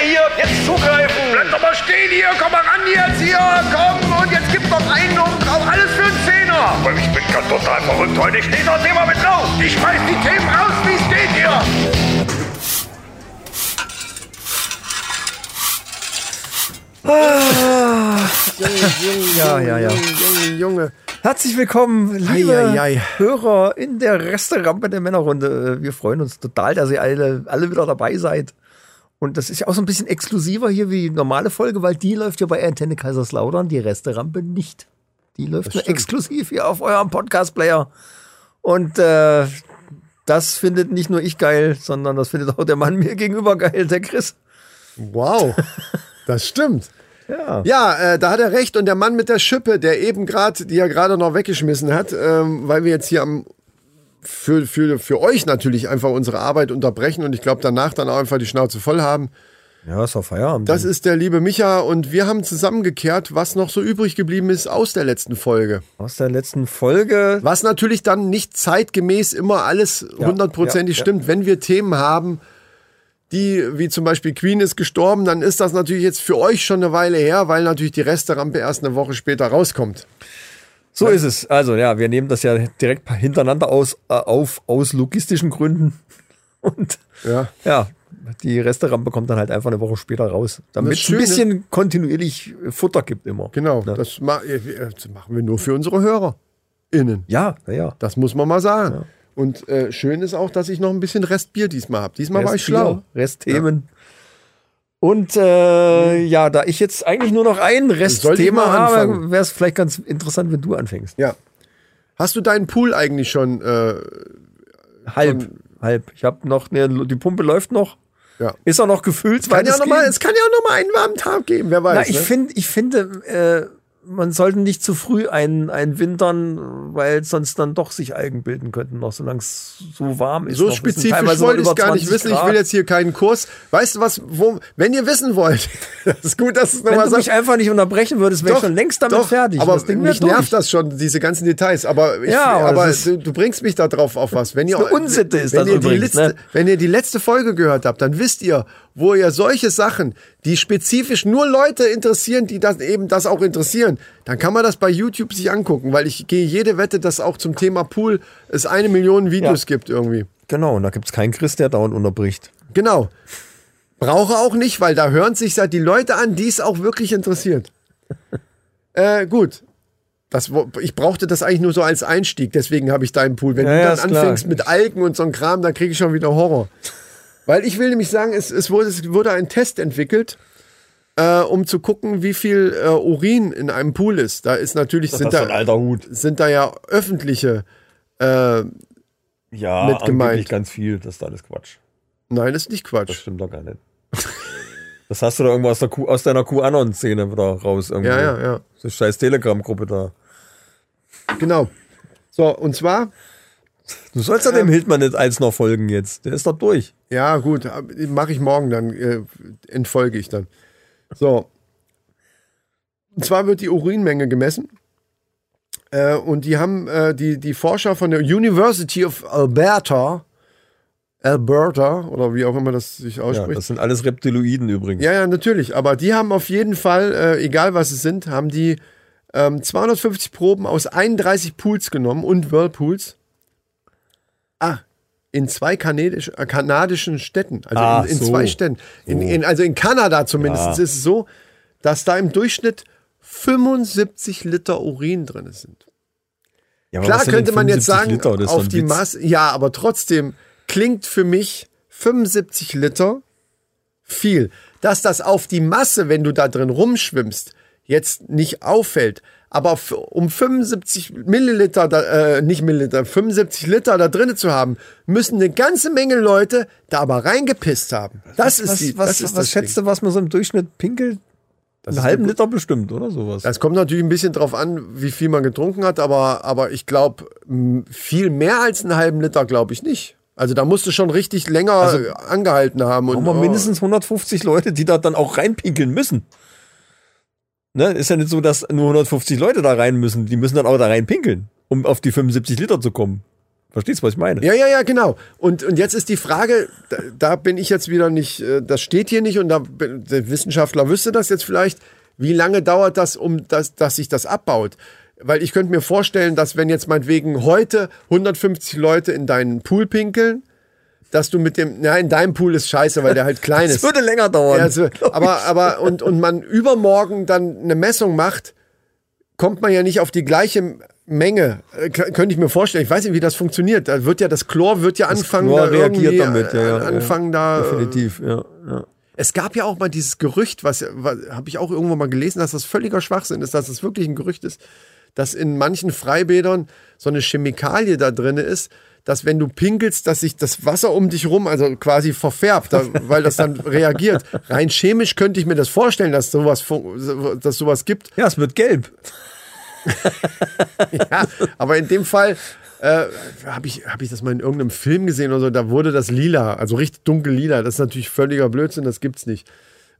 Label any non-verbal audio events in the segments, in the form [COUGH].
hier, jetzt zugreifen. Bleib doch mal stehen hier, komm mal ran jetzt hier, komm und jetzt gib noch einen und drauf, alles für einen Zehner. Aber ich bin ganz total verrückt heute. Ich stehe das Thema mit drauf. Ich schmeiß die Themen raus, wie es geht hier. Ja, ja, ja. Junge, Junge. Herzlich willkommen, liebe Ei, ei, ei. Hörer in der Resterampe der Männerrunde. Wir freuen uns total, dass ihr alle, alle wieder dabei seid. Und das ist ja auch so ein bisschen exklusiver hier wie die normale Folge, weil die läuft ja bei Antenne Kaiserslautern, die Resterampe nicht. Die läuft nur exklusiv hier auf eurem Podcast-Player. Und äh, das findet nicht nur ich geil, sondern das findet auch der Mann [LAUGHS] mir gegenüber geil, der Chris. Wow, das stimmt. [LAUGHS] Ja. Ja, äh, da hat er recht. Und der Mann mit der Schippe, der eben gerade, die er gerade noch weggeschmissen hat, ähm, weil wir jetzt hier am für, für, für euch natürlich einfach unsere Arbeit unterbrechen und ich glaube danach dann auch einfach die Schnauze voll haben. Ja, ist doch Feierabend. Das ist der liebe Micha und wir haben zusammengekehrt, was noch so übrig geblieben ist aus der letzten Folge. aus der letzten Folge. Was natürlich dann nicht zeitgemäß immer alles hundertprozentig ja, ja. stimmt. Wenn wir Themen haben, die, wie zum Beispiel Queen ist gestorben, dann ist das natürlich jetzt für euch schon eine Weile her, weil natürlich die Resterampe erst eine Woche später rauskommt. So ist es. Also ja, wir nehmen das ja direkt hintereinander aus, äh, auf aus logistischen Gründen. [LAUGHS] Und Ja. ja, die Resterampe kommt dann halt einfach eine Woche später raus, damit es ein bisschen kontinuierlich Futter gibt immer. Genau, Ja. das, ma äh, das machen wir nur für unsere HörerInnen. Ja, ja, ja. Das muss man mal sagen. Und äh, schön ist auch, dass ich noch ein bisschen Restbier diesmal habe. Diesmal war ich schlau. Restthemen. Und äh, ja, da ich jetzt eigentlich nur noch ein Restthema habe, wäre es vielleicht ganz interessant, wenn du anfängst. Ja. Hast du deinen Pool eigentlich schon? Äh, Halb, halb. Ich habe noch, eine, die Pumpe läuft noch. ja. Ist auch noch gefüllt. Kann ja auch noch mal, weitestgehend. es kann ja auch noch mal einen warmen Tag geben, wer weiß. Na, ich ne? finde, ich finde, äh, man sollte nicht zu früh ein, einwintern, weil sonst dann doch sich Algen bilden könnten, noch solange es so warm ist. So noch. Spezifisch wollte ich gar nicht 20 wissen. Ich Grad. will jetzt hier keinen Kurs. Weißt du was, wo, wenn ihr wissen wollt, [LAUGHS] das ist gut, dass es Wenn nochmal du mich einfach nicht unterbrechen würdest, wäre ich schon längst damit doch, fertig. Aber Das mich nervt das schon, diese ganzen Details. Aber, ich, Ja, aber aber du, du bringst mich da drauf auf was. Wenn ihr, Unsitte ist wenn das ihr die übrigens, letzte, ne? Wenn ihr die letzte Folge gehört habt, dann wisst ihr, wo ihr solche Sachen, die spezifisch nur Leute interessieren, die das eben das auch interessieren, dann kann man das bei YouTube sich angucken, weil ich gehe jede Wette, dass auch zum Thema Pool es eine Million Videos Ja. gibt irgendwie. Genau, und da gibt es keinen Chris, der dauernd unterbricht. Genau. Brauche auch nicht, weil da hören sich halt die Leute an, die es auch wirklich interessiert. [LAUGHS] äh, gut. Das, ich brauchte das eigentlich nur so als Einstieg, deswegen habe ich deinen Pool. Wenn Ja, du ja, dann ist klar. anfängst mit Algen und so einem Kram, dann kriege ich schon wieder Horror. Weil ich will nämlich sagen, es, es, wurde, es wurde ein Test entwickelt, äh, um zu gucken, wie viel äh, Urin in einem Pool ist. Da ist natürlich, sind da, alter Hut. sind da ja öffentliche, äh, Ja, Mit gemeint. ganz viel. Das ist alles Quatsch. nein, das ist nicht Das Quatsch. stimmt doch gar nicht. Das hast du da irgendwo aus, der Q, aus deiner QAnon-Szene wieder raus. Irgendwo. Ja, ja, ja. So scheiß Telegram-Gruppe da. Genau. So, und zwar, Du sollst ja dem Hildmann nicht eins noch folgen jetzt. Der ist doch durch. Ja, gut, mache ich morgen dann, äh, entfolge ich dann. So. Und zwar wird die Urinmenge gemessen. Äh, und die haben äh, die, die Forscher von der University of Alberta, Alberta, oder wie auch immer das sich Ja, ausspricht. das sind alles Reptiloiden übrigens. Ja, ja, natürlich. Aber die haben auf jeden Fall, äh, egal was es sind, haben die ähm, 250 Proben aus 31 Pools genommen und Whirlpools. Ah, in zwei kanadisch, äh, kanadischen Städten. Also Ach in, in so. zwei Städten. In, So. in, also in Kanada zumindest Ja. ist es so, dass da im Durchschnitt 75 Liter Urin drin sind. Ja, aber Klar könnte man jetzt 75 sagen, Liter? Auf die. Masse, ja, aber trotzdem klingt für mich 75 Liter viel. Dass das auf die Masse, wenn du da drin rumschwimmst, jetzt nicht auffällt, aber um 75 Milliliter, da, äh, nicht Milliliter, 75 Liter da drinnen zu haben, müssen eine ganze Menge Leute da aber reingepisst haben. Das ist Was, die, was, das ist was das schätzt Ding. du, was man so im Durchschnitt pinkelt? Das Einen ist halben Liter bestimmt, oder sowas? Das kommt natürlich ein bisschen drauf an, wie viel man getrunken hat, aber, aber ich glaube, viel mehr als einen halben Liter glaube ich nicht. Also da musst du schon richtig länger äh, angehalten haben. Und, Haben wir oh, mindestens 150 Leute, die da dann auch reinpinkeln müssen. Ne? Ist ja nicht so, dass nur 150 Leute da rein müssen. Die müssen dann auch da reinpinkeln, um auf die 75 Liter zu kommen. Verstehst du, was ich meine? Ja, ja, ja, genau. Und, und jetzt ist die Frage, da, da bin ich jetzt wieder nicht, äh, das steht hier nicht und da, der Wissenschaftler wüsste das jetzt vielleicht, wie lange dauert das, um das, dass sich das abbaut? Weil ich könnte mir vorstellen, dass wenn jetzt meinetwegen heute 150 Leute in deinen Pool pinkeln, dass du mit dem, na, in deinem Pool ist scheiße, weil der halt [LAUGHS] klein Das ist. würde länger dauern. Ja, also, aber, aber, und, und man übermorgen dann eine Messung macht, kommt man ja nicht auf die gleiche Menge. Äh, könnte ich mir vorstellen. Ich weiß nicht, wie das funktioniert. Da wird ja das Chlor wird ja anfangen, Chlor da reagiert damit, ja, ja, äh, anfangen da. äh, Definitiv, ja. ja. Es gab ja auch mal dieses Gerücht, was, was habe ich auch irgendwo mal gelesen, dass das völliger Schwachsinn ist, dass das wirklich ein Gerücht ist, dass in manchen Freibädern so eine Chemikalie da drin ist, dass wenn du pinkelst, dass sich das Wasser um dich rum, also quasi verfärbt, weil das dann [LAUGHS] reagiert. Rein chemisch könnte ich mir das vorstellen, dass sowas, dass sowas gibt. Ja, es wird gelb. [LAUGHS] Ja, aber in dem Fall äh, habe ich, hab ich das mal in irgendeinem Film gesehen oder so, da wurde das lila, also richtig dunkel lila. Das ist natürlich völliger Blödsinn, das gibt's nicht.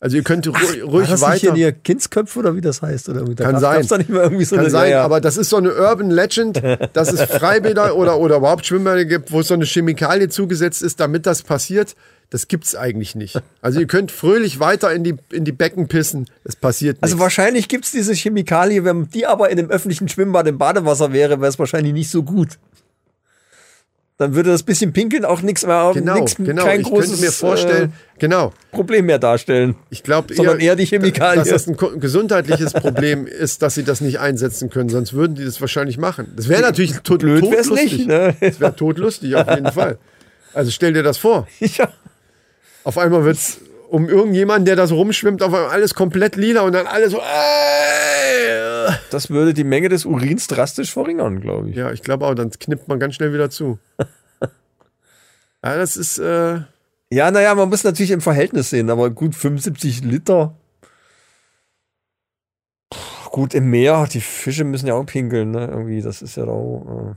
Also ihr könnt ruhig, War ruhig das nicht weiter. hier die Kindsköpfe oder wie das heißt? Oder? Da Kann gab's- sein. Da nicht mehr irgendwie so Kann eine sein, ja, aber das ist so eine Urban Legend, [LAUGHS] dass es Freibäder oder, oder überhaupt Schwimmbäder gibt, wo so eine Chemikalie zugesetzt ist, damit das passiert. Das gibt's eigentlich nicht. Also ihr könnt fröhlich weiter in die, in die Becken pissen. Es passiert Also nichts. wahrscheinlich gibt's diese Chemikalie, wenn die aber in dem öffentlichen Schwimmbad im Badewasser wäre, wäre es wahrscheinlich nicht so gut. Dann würde das bisschen Pinkeln auch nichts mehr, Genau, nix, genau. kein ich großes mir vorstellen, genau. äh, Problem mehr darstellen. Ich glaube Sondern eher die Chemikalien. Dass das ein gesundheitliches Problem [LAUGHS] ist, dass sie das nicht einsetzen können, sonst würden die das wahrscheinlich machen. Das wäre natürlich tot, Blöd wär's todlustig. nicht, ne? Das wäre totlustig auf jeden Fall. Also stell dir das vor. [LAUGHS] Ja. Auf einmal wird's um irgendjemanden, der da so rumschwimmt, auf einmal alles komplett lila und dann alles so. Äh, [LAUGHS] Das würde die Menge des Urins drastisch verringern, glaube ich. ja, ich glaube auch, dann knippt man ganz schnell wieder zu. [LAUGHS] Ja, das ist. Äh, Ja, naja, man muss natürlich im Verhältnis sehen, aber gut, 75 Liter. Puh, Gut, im Meer, die Fische müssen ja auch pinkeln, ne? Irgendwie, das ist ja auch.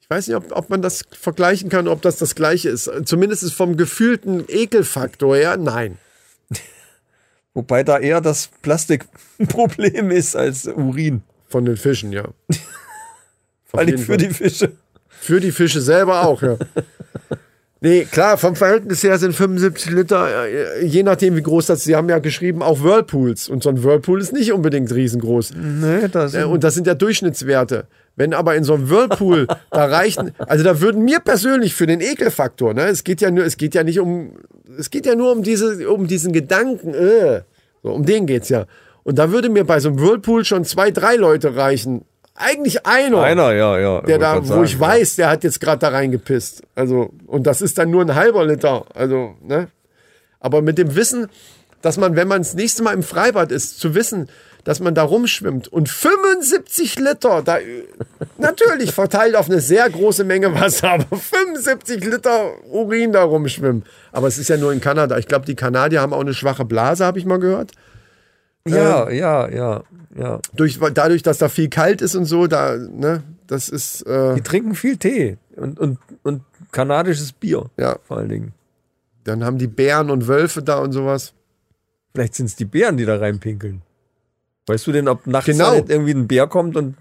Ich weiß nicht, ob, ob man das vergleichen kann, ob das das gleiche ist. Zumindest ist vom gefühlten Ekelfaktor her, nein. Wobei da eher das Plastikproblem [LAUGHS] ist als Urin. Von den Fischen, ja. [LAUGHS] Vor allem für Fall. die Fische. Für die Fische selber auch, ja. [LAUGHS] Nee, klar, vom Verhältnis her sind 75 Liter, äh, je nachdem wie groß das ist. Sie haben ja geschrieben, auch Whirlpools. Und so ein Whirlpool ist nicht unbedingt riesengroß. Nee, das Äh, Und das sind ja Durchschnittswerte. Wenn aber in so einem Whirlpool da reichen, also da würden mir persönlich für den Ekelfaktor, ne, es geht ja nur, es geht ja nicht um, es geht ja nur um diese, um diesen Gedanken, äh, so, um den geht's ja. Und da würde mir bei so einem Whirlpool schon zwei, drei Leute reichen. Eigentlich einer, einer, ja, ja. der da, wo grad ich sagen, weiß, der hat jetzt gerade da reingepisst. Also, und das ist dann nur ein halber Liter. Also, ne? Aber mit dem Wissen, dass man, wenn man das nächste Mal im Freibad ist, zu wissen, dass man da rumschwimmt und 75 Liter, da natürlich verteilt auf eine sehr große Menge Wasser, aber 75 Liter Urin da rumschwimmen. Aber es ist ja nur in Kanada. Ich glaube, die Kanadier haben auch eine schwache Blase, habe ich mal gehört. Ja, ja, ja, ja. Durch, dadurch, dass da viel kalt ist und so, da, ne, das ist, äh, Die trinken viel Tee und, und, und kanadisches Bier. Ja. Vor allen Dingen. dann haben die Bären und Wölfe da und sowas. Vielleicht sind es die Bären, die da reinpinkeln. Weißt du denn, ob nachts Genau. halt irgendwie ein Bär kommt und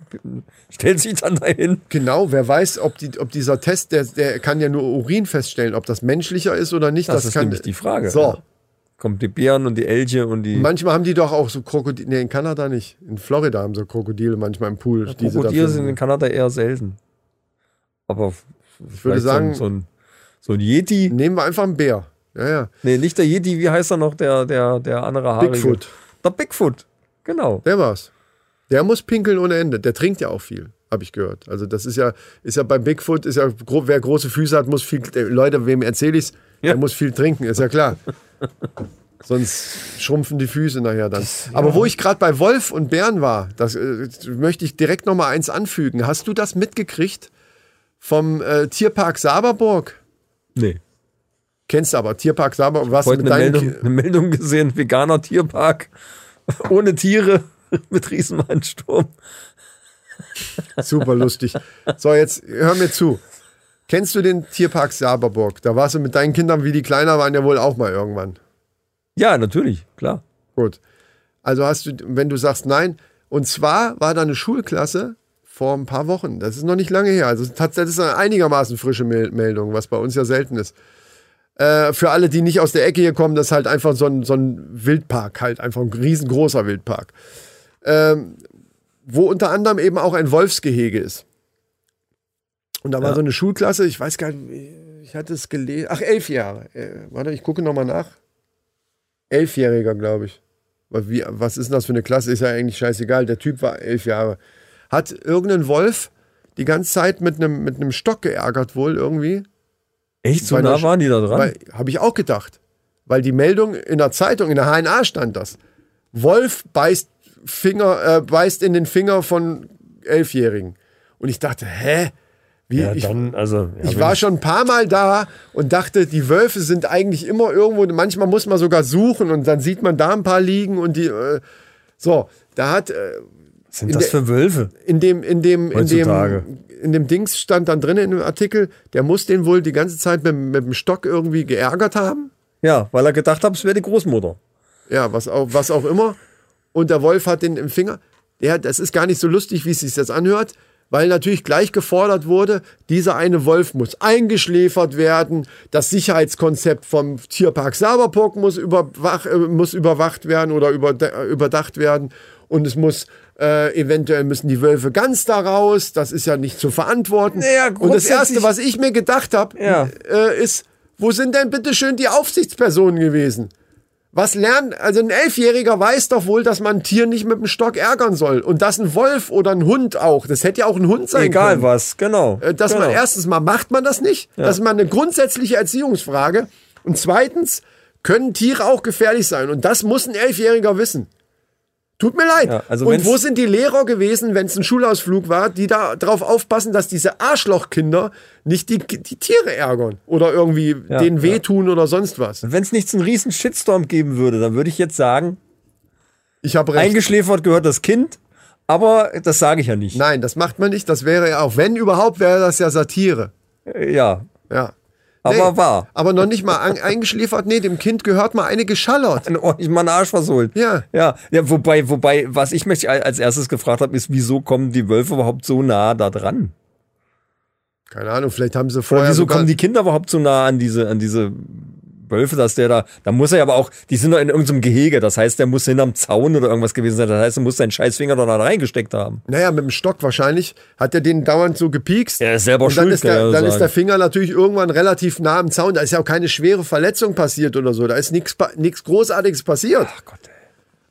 stellt sich dann dahin? Genau, wer weiß, ob, die, ob dieser Test, der, der kann ja nur Urin feststellen, ob das menschlicher ist oder nicht. Das, ist kann, nämlich die Frage. So, Ja. Kommt die Bären und die Elche und die manchmal haben die doch auch so Krokodile, nee, in Kanada nicht. In Florida haben sie Krokodile manchmal im Pool. da Krokodile sind in Kanada eher selten. Aber ich würde sagen- so ein, so ein, so ein Yeti. Nehmen wir einfach einen Bär. Ja, ja. Nee, nicht der Yeti, wie heißt er noch, der, der, der andere Haarige? Bigfoot. Der Bigfoot, genau. Der war's. Der muss pinkeln ohne Ende. Der trinkt ja auch viel, habe ich gehört. Also das ist ja, ist ja bei Bigfoot, ist ja, wer große Füße hat, muss viel, äh, Leute, wem erzähle ich's? Ja. Der muss viel trinken, ist ja klar. [LAUGHS] Sonst schrumpfen die Füße nachher dann. Aber wo ich gerade bei Wolf und Bären war, das äh, möchte ich direkt noch mal eins anfügen. Hast du das mitgekriegt vom äh, Tierpark Saberburg? Nee. Kennst du aber, Tierpark Saberburg, was mit eine deinen Meldung, eine Meldung gesehen, veganer Tierpark [LAUGHS] ohne Tiere [LAUGHS] mit Riesenmannsturm. Super lustig. So, jetzt hör mir zu. Kennst du den Tierpark Saberburg? Da warst du mit deinen Kindern, wie die kleiner waren, ja wohl auch mal irgendwann. Ja, natürlich, klar. Gut. Also hast du, wenn du sagst nein, und zwar war da eine Schulklasse vor ein paar Wochen. Das ist noch nicht lange her. Also tatsächlich ist eine einigermaßen frische Mel- Meldung, was bei uns ja selten ist. Äh, für alle, die nicht aus der Ecke hier kommen, das ist halt einfach so ein, so ein Wildpark, halt einfach ein riesengroßer Wildpark. Ähm, wo unter anderem eben auch ein Wolfsgehege ist. Und da war Ja. so eine Schulklasse, ich weiß gar nicht, ich hatte es gelesen. Ach, elf Jahre. Äh, warte, ich gucke nochmal nach. Elfjähriger, glaube ich. Was, wie, was ist denn das für eine Klasse? Ist ja eigentlich scheißegal. Der Typ war elf Jahre. Hat irgendein Wolf die ganze Zeit mit einem mit einem Stock geärgert wohl irgendwie. Echt, so nah waren die da dran? Habe ich auch gedacht. Weil die Meldung in der Zeitung, in der HNA stand das. Wolf beißt, Finger, äh, beißt in den Finger von Elfjährigen. Und ich dachte, hä? Wie, ja, ich, dann, also. Ja, ich war schon ein paar Mal da und dachte, die Wölfe sind eigentlich immer irgendwo. Manchmal muss man sogar suchen und dann sieht man da ein paar liegen und die. Äh, so, da hat äh, Was sind in das der- für Wölfe? in dem in dem in dem in dem Dings stand dann drin in dem Artikel, der muss den wohl die ganze Zeit mit, mit dem Stock irgendwie geärgert haben. Ja, weil er gedacht hat, es wäre die Großmutter. Ja, was auch, was auch immer. Und der Wolf hat den im Finger. Ja, das ist gar nicht so lustig, wie es sich jetzt anhört, weil natürlich gleich gefordert wurde, dieser eine Wolf muss eingeschläfert werden, das Sicherheitskonzept vom Tierpark Saberburg muss, überwach, äh, muss überwacht werden oder überda- überdacht werden und es muss äh, eventuell müssen die Wölfe ganz da raus, das ist ja nicht zu verantworten. Naja, und das Erste, was ich mir gedacht habe, Ja. äh, ist, wo sind denn bitte schön die Aufsichtspersonen gewesen? Was lernen, also ein Elfjähriger weiß doch wohl, dass man ein Tier nicht mit dem Stock ärgern soll. Und dass ein Wolf oder ein Hund auch, das hätte ja auch ein Hund sein Egal können. was, genau. Äh, Dass genau. man erstens mal macht man das nicht. Das ist mal eine grundsätzliche Erziehungsfrage. Und zweitens können Tiere auch gefährlich sein. Und das muss ein Elfjähriger wissen. Tut mir leid. Ja, also und wo sind die Lehrer gewesen, wenn es ein Schulausflug war, die da drauf aufpassen, dass diese Arschlochkinder nicht die, die Tiere ärgern oder irgendwie Ja, denen ja. wehtun oder sonst was? Wenn es nicht so einen riesen Shitstorm geben würde, dann würde ich jetzt sagen, Ich habe recht. eingeschläfert gehört das Kind, aber das sage ich ja nicht. Nein, das macht man nicht. Das wäre ja auch, wenn überhaupt, wäre das ja Satire. Ja, Ja. Aber wahr. Aber noch nicht mal eingeschläfert. Nee, dem Kind gehört mal eine geschallert. Dann ordentlich mal einen Arsch versohlt. Ja. Ja, ja wobei, wobei, was ich mich als erstes gefragt habe, ist, wieso kommen die Wölfe überhaupt so nah da dran? Keine Ahnung, vielleicht haben sie Oder vorher. wieso sogar- kommen die Kinder überhaupt so nah an diese, an diese Wölfe, dass der da, da muss er ja aber auch, die sind doch in irgendeinem Gehege, das heißt, der muss hinterm Zaun oder irgendwas gewesen sein, das heißt, er muss seinen Scheißfinger doch da reingesteckt haben. Naja, mit dem Stock wahrscheinlich. Hat er den dauernd so gepiekst. Er ist selber Und dann, schuld, ist der, er dann sagen. ist der Finger natürlich irgendwann relativ nah am Zaun. Da ist ja auch keine schwere Verletzung passiert oder so. Da ist nichts Großartiges passiert. Ach Gott, ey.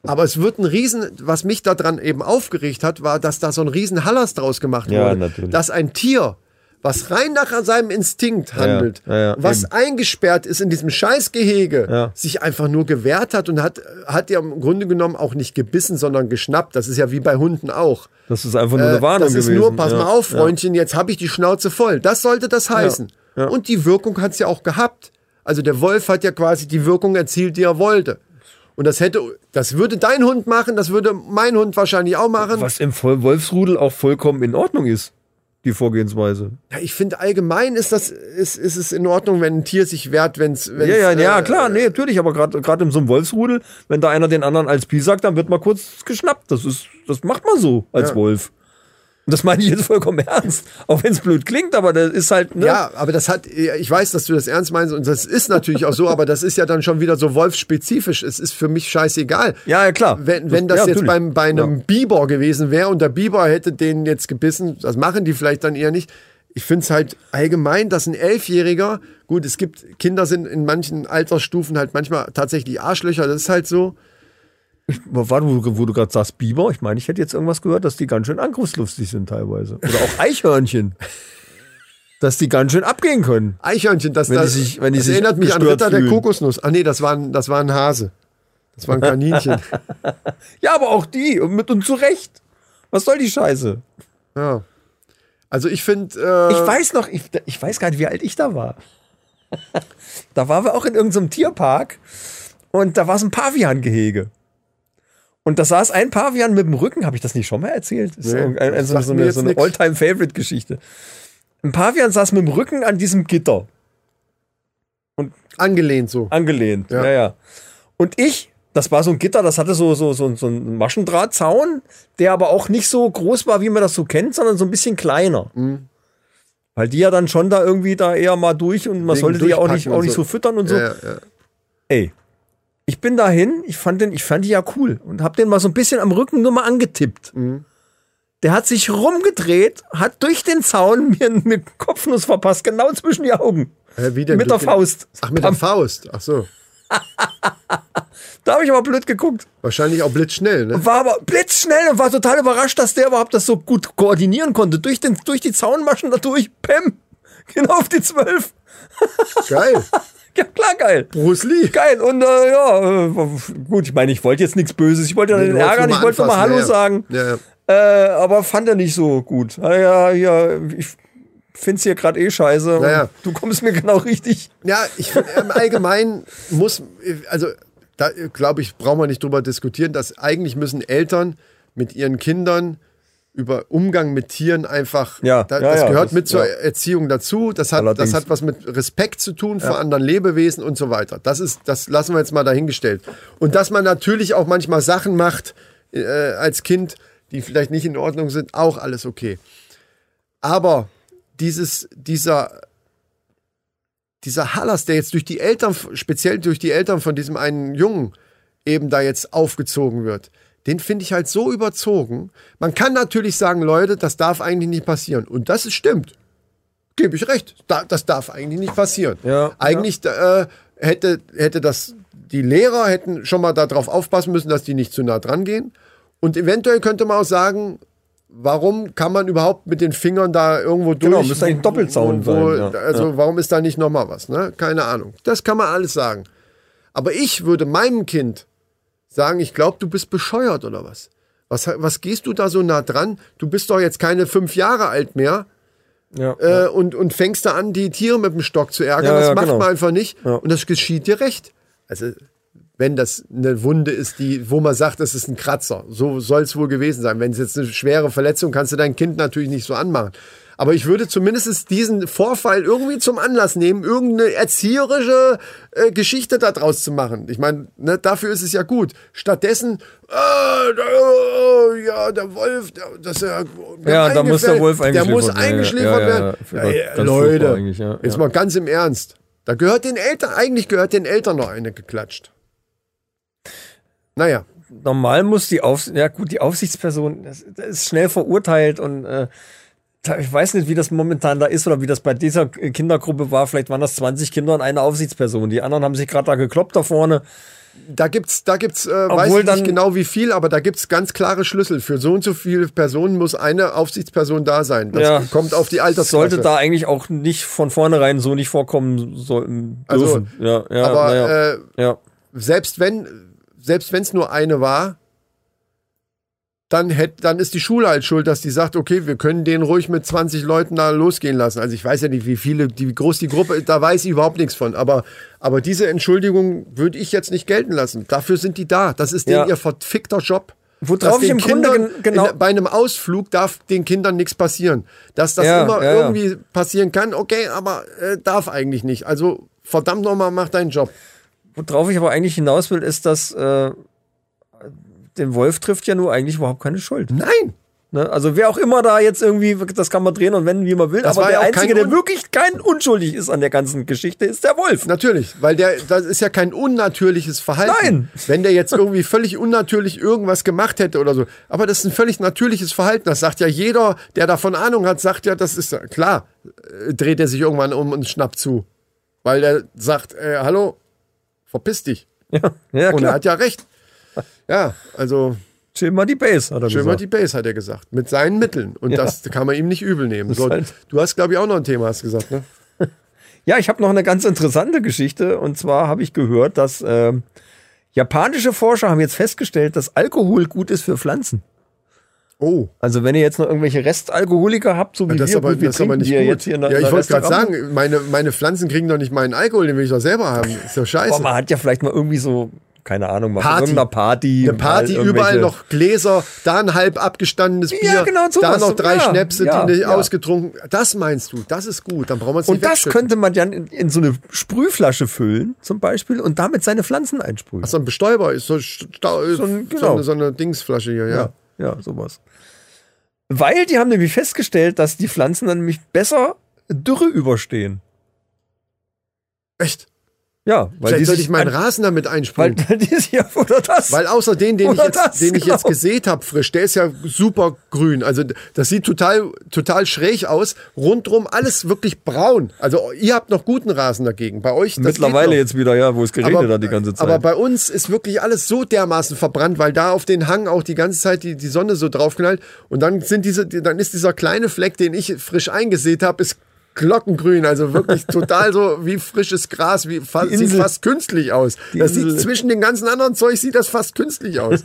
Aber es wird ein Riesen, was mich daran eben aufgeregt hat, war, dass da so ein riesen Hallas draus gemacht Ja, wurde. natürlich. Dass ein Tier, was rein nach seinem Instinkt handelt, ja, ja, was eben. eingesperrt ist in diesem Scheißgehege, Ja. sich einfach nur gewehrt hat und hat, hat ja im Grunde genommen auch nicht gebissen, sondern geschnappt. Das ist ja wie bei Hunden auch. Das ist einfach nur eine Äh, Warnung das ist gewesen. nur, pass ja. mal auf, Ja. Freundchen, jetzt habe ich die Schnauze voll. Das sollte das heißen. Ja. Und die Wirkung hat es ja auch gehabt. Also der Wolf hat ja quasi die Wirkung erzielt, die er wollte. Und das hätte, das würde dein Hund machen, das würde mein Hund wahrscheinlich auch machen. Was im Wolfsrudel auch vollkommen in Ordnung ist, die Vorgehensweise. Ja, ich finde allgemein ist das, ist, ist es in Ordnung, wenn ein Tier sich wehrt, wenn es, Ja, ja, äh, ja, klar, nee, natürlich, aber gerade gerade in so einem Wolfsrudel, wenn da einer den anderen als Pi sagt, dann wird mal kurz geschnappt. Das ist, das macht man so als Ja. Wolf. Und das meine ich jetzt vollkommen ernst. Auch wenn es blöd klingt, aber das ist halt, ne? Ja, aber das hat, ich weiß, dass du das ernst meinst und das ist natürlich auch so, aber das ist ja dann schon wieder so wolfspezifisch. Es ist für mich scheißegal. Ja, ja, klar. Wenn, wenn das ja, jetzt beim, bei einem Ja. Biber gewesen wäre und der Biber hätte den jetzt gebissen, das machen die vielleicht dann eher nicht. Ich finde es halt allgemein, dass ein Elfjähriger, gut, es gibt, Kinder sind in manchen Altersstufen halt manchmal tatsächlich Arschlöcher, das ist halt so. Warte, wo, wo du gerade sagst, Biber, ich meine, ich hätte jetzt irgendwas gehört, dass die ganz schön angriffslustig sind teilweise. Oder auch Eichhörnchen. [LAUGHS] dass die ganz schön abgehen können. Eichhörnchen, das, Wenn die das, sich- wenn die das sich erinnert mich an Ritter der fühlen. Kokosnuss. Ah nee, das war ein, das war ein Hase. Das war ein Kaninchen. [LAUGHS] Ja, aber auch die, und mit und zu Recht. Was soll die Scheiße? ja. Also ich finde, äh, Ich weiß noch, ich, ich weiß gar nicht, wie alt ich da war. [LAUGHS] da waren wir auch in irgendeinem Tierpark und da war es ein Pavian-Gehege. Und da saß ein Pavian mit dem Rücken, habe ich das nicht schon mal erzählt? Das ist Nee, so, ein, das so, so eine, so eine. All-Time-Favorite-Geschichte. Ein Pavian saß mit dem Rücken an diesem Gitter, angelehnt so. angelehnt. Ja. Ja. ja, Und ich Das war so ein Gitter, das hatte so, so, so, so einen Maschendrahtzaun, der aber auch nicht so groß war, wie man das so kennt, sondern so ein bisschen kleiner. Weil die ja dann schon da irgendwie da eher mal durch und man Wegen sollte die ja auch nicht, auch und nicht so so. füttern und so. Ja, ja. Ey, ich bin dahin, ich fand den, ich fand die ja cool und hab den mal so ein bisschen am Rücken nur mal angetippt. Mhm. Der hat sich rumgedreht, hat durch den Zaun [LAUGHS] mir eine Kopfnuss verpasst, genau zwischen die Augen. Hä, wie denn? Mit der Durch Faust. Ach, mit der Faust. Ach so. [LAUGHS] Da habe ich aber blöd geguckt. Wahrscheinlich auch blitzschnell, ne? War aber blitzschnell und war total überrascht, dass der überhaupt das so gut koordinieren konnte. Durch, den, durch die Zaunmaschen dadurch, Pem, [LAUGHS] genau auf die zwölf. Geil. Ja, klar, geil. Bruce Lee. Geil, und äh, ja, äh, gut, ich meine, ich wollte jetzt nichts Böses, ich wollte ja Nee, den ärgern, ich wollte nur mal Hallo ja, ja. sagen. Ja, ja. Äh, aber fand er nicht so gut. Ah, Ja, ja, ich find's hier gerade eh scheiße. Ja, ja. und Du kommst mir genau richtig. Ja, ich finde, im Allgemeinen muss, also da glaube ich, brauchen wir nicht drüber diskutieren, dass eigentlich müssen Eltern mit ihren Kindern über Umgang mit Tieren einfach, Ja, da, ja, das gehört das- mit zur ja. Erziehung dazu. Das hat, Allerdings. das hat was mit Respekt zu tun vor anderen Lebewesen und so weiter. Das ist, das lassen wir jetzt mal dahingestellt. Und dass man natürlich auch manchmal Sachen macht äh, als Kind, die vielleicht nicht in Ordnung sind, auch alles okay. Aber dieses, dieser dieser Hallas, der jetzt durch die Eltern, speziell durch die Eltern von diesem einen Jungen eben da jetzt aufgezogen wird, den finde ich halt so überzogen. Man kann natürlich sagen, Leute, das darf eigentlich nicht passieren. Und das ist stimmt. Gebe ich recht. Da, das darf eigentlich nicht passieren. Ja, eigentlich äh, hätte, hätte das, die Lehrer hätten schon mal darauf aufpassen müssen, dass die nicht zu nah dran gehen. Und eventuell könnte man auch sagen, warum kann man überhaupt mit den Fingern da irgendwo durch? Genau, müsste eigentlich ein Doppelzaun wo, sein, ja. Also warum ist da nicht nochmal was? Ne? Keine Ahnung. Das kann man alles sagen. Aber ich würde meinem Kind sagen, ich glaube, du bist bescheuert oder was? was? Was gehst du da so nah dran? Du bist doch jetzt keine fünf Jahre alt mehr Ja. äh, und, und fängst da an, die Tiere mit dem Stock zu ärgern. Ja, das ja, macht genau. man einfach nicht. Ja. Und das geschieht dir recht. Also, wenn das eine Wunde ist, die, wo man sagt, das ist ein Kratzer, so soll es wohl gewesen sein. Wenn es jetzt eine schwere Verletzung, kannst du dein Kind natürlich nicht so anmachen. Aber ich würde zumindest diesen Vorfall irgendwie zum Anlass nehmen, irgendeine erzieherische äh, Geschichte daraus zu machen. Ich meine, ne, dafür ist es ja gut. Stattdessen, äh, oh, ja, der Wolf, der, das ist ja, Ja, da muss der. Wolf Der muss eingeschläfert werden, ja, ja, ja, Leute, jetzt mal ganz im Ernst. Da gehört den Eltern, eigentlich gehört den Eltern noch eine geklatscht. Naja, normal muss die Aufsicht, ja gut, die Aufsichtsperson, das, das ist schnell verurteilt und äh, ich weiß nicht, wie das momentan da ist oder wie das bei dieser Kindergruppe war. Vielleicht waren das 20 Kinder und eine Aufsichtsperson. Die anderen haben sich gerade da gekloppt da vorne. da gibt's, da gibt's, äh, weiß ich dann- nicht genau wie viel, aber da gibt's ganz klare Schlüssel. Für so und so viele Personen muss eine Aufsichtsperson da sein. Das Ja, kommt auf die Altersklasse. sollte da eigentlich auch nicht von vornherein so nicht vorkommen sollten Also, dürfen. ja, ja, aber äh, ja. selbst wenn, selbst wenn es nur eine war, dann, hätt, dann ist die Schule halt schuld, dass die sagt, okay, wir können den ruhig mit 20 Leuten da losgehen lassen. Also ich weiß ja nicht, wie viele, wie groß die Gruppe ist, da weiß ich überhaupt nichts von. Aber, aber diese Entschuldigung würde ich jetzt nicht gelten lassen. Dafür sind die da. Das ist denen Ja. ihr verfickter Job. Worauf ich im Grunde Kindern gen- genau- in, bei einem Ausflug darf den Kindern nichts passieren. Dass das Ja, immer ja. irgendwie passieren kann, okay, aber äh, darf eigentlich nicht. Also verdammt nochmal, mach deinen Job. Worauf ich aber eigentlich hinaus will, ist, dass äh, den Wolf trifft ja nur eigentlich überhaupt keine Schuld. Nein, Ne? Also wer auch immer da jetzt irgendwie, das kann man drehen und wenden, wie man will, Das aber der ja Einzige, der wirklich kein unschuldig ist an der ganzen Geschichte, ist der Wolf. Natürlich, weil der, das ist ja kein unnatürliches Verhalten. Nein. Wenn der jetzt irgendwie völlig unnatürlich irgendwas gemacht hätte oder so. Aber das ist ein völlig natürliches Verhalten. Das sagt ja jeder, der davon Ahnung hat, sagt ja, das ist klar, äh, dreht er sich irgendwann um und schnappt zu. Weil der sagt, äh, hallo, verpiss dich. Ja, ja Und er hat ja recht. Ja, also Chill mal die Base, hat er schön mal gesagt. die Base, hat er gesagt. Mit seinen Mitteln. Und das kann man ihm nicht übel nehmen. So, halt- du hast, glaube ich, auch noch ein Thema, hast gesagt, ne? [LAUGHS] Ja, ich habe noch eine ganz interessante Geschichte. Und zwar habe ich gehört, dass ähm, japanische Forscher haben jetzt festgestellt, dass Alkohol gut ist für Pflanzen. Oh. Also wenn ihr jetzt noch irgendwelche Restalkoholiker habt, so wie Das ist wir, aber, gut, wir das ist aber trinken nicht die ja gut. jetzt hier in der, ja, ich wollte gerade sagen, meine, meine Pflanzen kriegen doch nicht meinen Alkohol, den will ich doch selber haben. Ist doch scheiße. Aber man hat ja vielleicht mal irgendwie so, keine Ahnung, mal Party. irgendeiner Party. Eine Party, mal überall noch Gläser, da ein halb abgestandenes Bier, Ja, genau, da sowas. noch drei Ja, Schnäpse, ja, die nicht ja. ausgetrunken. Das meinst du, das ist gut, dann brauchen wir es nicht Und das könnte man dann in, in so eine Sprühflasche füllen, zum Beispiel, und damit seine Pflanzen einsprühen. Ach, so ein Bestäuber ist so, so, ein- so, genau. eine, so eine Dingsflasche hier, ja. ja, ja, sowas. Weil die haben nämlich festgestellt, dass die Pflanzen dann nämlich besser Dürre überstehen. Echt? Ja, weil Vielleicht sollte ich meinen an- Rasen damit einsprühen. weil die sich ja [LAUGHS] oder das. Weil außer den, den ich jetzt, das, den ich jetzt genau. gesät habe, frisch, der ist ja super grün. Also das sieht total, total schräg aus. Rundrum alles wirklich braun. Also ihr habt noch guten Rasen dagegen. Bei euch das Mittlerweile jetzt wieder, ja, wo es geregnet hat die ganze Zeit. aber bei uns ist wirklich alles so dermaßen verbrannt, weil da auf den Hang auch die ganze Zeit die, die Sonne so draufknallt. Und dann sind diese, dann ist dieser kleine Fleck, den ich frisch eingesät habe, ist glockengrün, also wirklich total so wie frisches Gras, wie fa Die sieht fast künstlich aus. Das Insel. sieht zwischen den ganzen anderen Zeug sieht das fast künstlich aus.